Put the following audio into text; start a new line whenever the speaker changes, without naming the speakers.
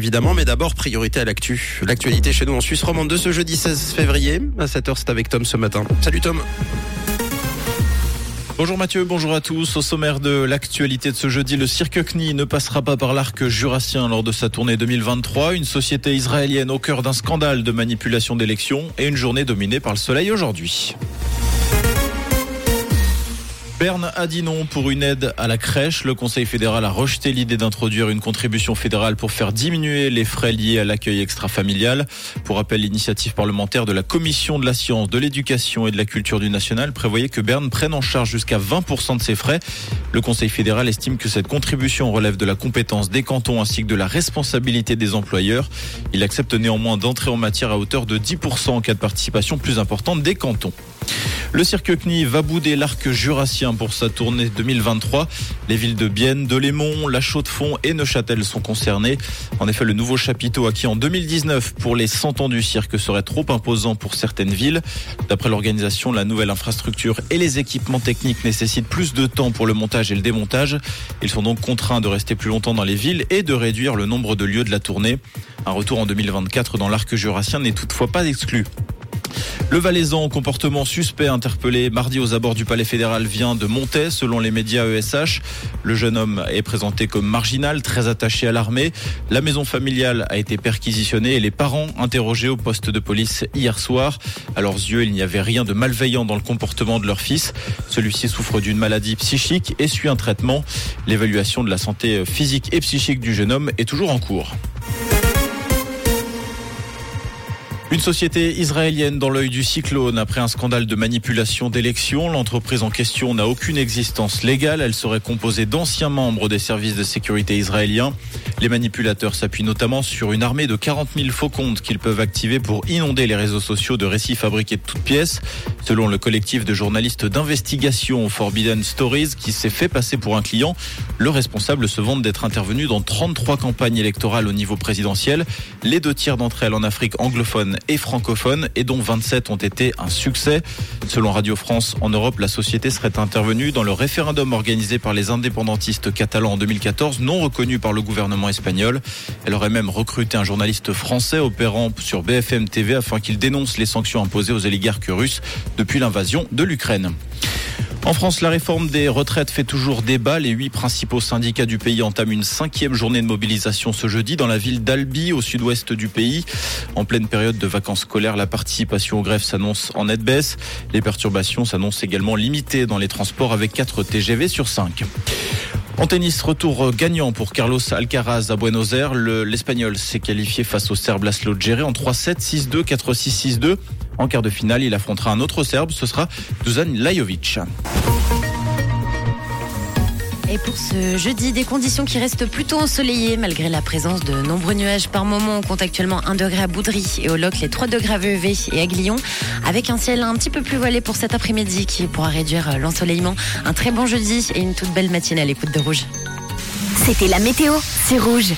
Évidemment, mais d'abord, priorité à l'actu. L'actualité chez nous en Suisse romande de ce jeudi 16 février. À 7h, c'est avec Tom ce matin. Salut Tom.
Bonjour Mathieu, bonjour à tous. Au sommaire de l'actualité de ce jeudi, le cirque CNI ne passera pas par l'arc jurassien lors de sa tournée 2023. Une société israélienne au cœur d'un scandale de manipulation d'élections et une journée dominée par le soleil aujourd'hui. Berne a dit non pour une aide à la crèche. Le Conseil fédéral a rejeté l'idée d'introduire une contribution fédérale pour faire diminuer les frais liés à l'accueil extra-familial. Pour rappel, l'initiative parlementaire de la Commission de la science, de l'éducation et de la culture du national prévoyait que Berne prenne en charge jusqu'à 20% de ses frais. Le Conseil fédéral estime que cette contribution relève de la compétence des cantons ainsi que de la responsabilité des employeurs. Il accepte néanmoins d'entrer en matière à hauteur de 10% en cas de participation plus importante des cantons. Le cirque CNI va bouder l'arc jurassien pour sa tournée 2023. Les villes de Bienne, de Lémont, La Chaux-de-Fonds et Neuchâtel sont concernées. En effet, le nouveau chapiteau acquis en 2019 pour les 100 ans du cirque serait trop imposant pour certaines villes. D'après l'organisation, la nouvelle infrastructure et les équipements techniques nécessitent plus de temps pour le montage et le démontage. Ils sont donc contraints de rester plus longtemps dans les villes et de réduire le nombre de lieux de la tournée. Un retour en 2024 dans l'arc jurassien n'est toutefois pas exclu. Le Valaisan comportement suspect interpellé mardi aux abords du Palais fédéral vient de monter selon les médias ESH. Le jeune homme est présenté comme marginal, très attaché à l'armée. La maison familiale a été perquisitionnée et les parents interrogés au poste de police hier soir. À leurs yeux, il n'y avait rien de malveillant dans le comportement de leur fils. Celui-ci souffre d'une maladie psychique et suit un traitement. L'évaluation de la santé physique et psychique du jeune homme est toujours en cours. Une société israélienne dans l'œil du cyclone après un scandale de manipulation d'élections. L'entreprise en question n'a aucune existence légale. Elle serait composée d'anciens membres des services de sécurité israéliens. Les manipulateurs s'appuient notamment sur une armée de 40 000 faux comptes qu'ils peuvent activer pour inonder les réseaux sociaux de récits fabriqués de toutes pièces. Selon le collectif de journalistes d'investigation Forbidden Stories qui s'est fait passer pour un client, le responsable se vante d'être intervenu dans 33 campagnes électorales au niveau présidentiel. Les deux tiers d'entre elles en Afrique anglophone et francophone et dont 27 ont été un succès. Selon Radio France, en Europe, la société serait intervenue dans le référendum organisé par les indépendantistes catalans en 2014, non reconnu par le gouvernement espagnol. Elle aurait même recruté un journaliste français opérant sur BFM TV afin qu'il dénonce les sanctions imposées aux oligarques russes depuis l'invasion de l'Ukraine. En France, la réforme des retraites fait toujours débat. Les huit principaux syndicats du pays entament une cinquième journée de mobilisation ce jeudi dans la ville d'Albi, au sud-ouest du pays. En pleine période de vacances scolaires, la participation aux grèves s'annonce en nette baisse. Les perturbations s'annoncent également limitées dans les transports avec 4 TGV sur 5. En tennis, retour gagnant pour Carlos Alcaraz à Buenos Aires. L'Espagnol s'est qualifié face au Serbe Laszlo Djere en 3-7, 6-2, 4-6, 6-2. En quart de finale, il affrontera un autre Serbe, ce sera Dusan Lajovic.
Et pour ce jeudi, des conditions qui restent plutôt ensoleillées malgré la présence de nombreux nuages par moment. On compte actuellement 1 degré à Boudry et au Loc, les 3 degrés à et à Glion, avec un ciel un petit peu plus voilé pour cet après-midi qui pourra réduire l'ensoleillement. Un très bon jeudi et une toute belle matinée à l'écoute de Rouge.
C'était la météo, c'est Rouge.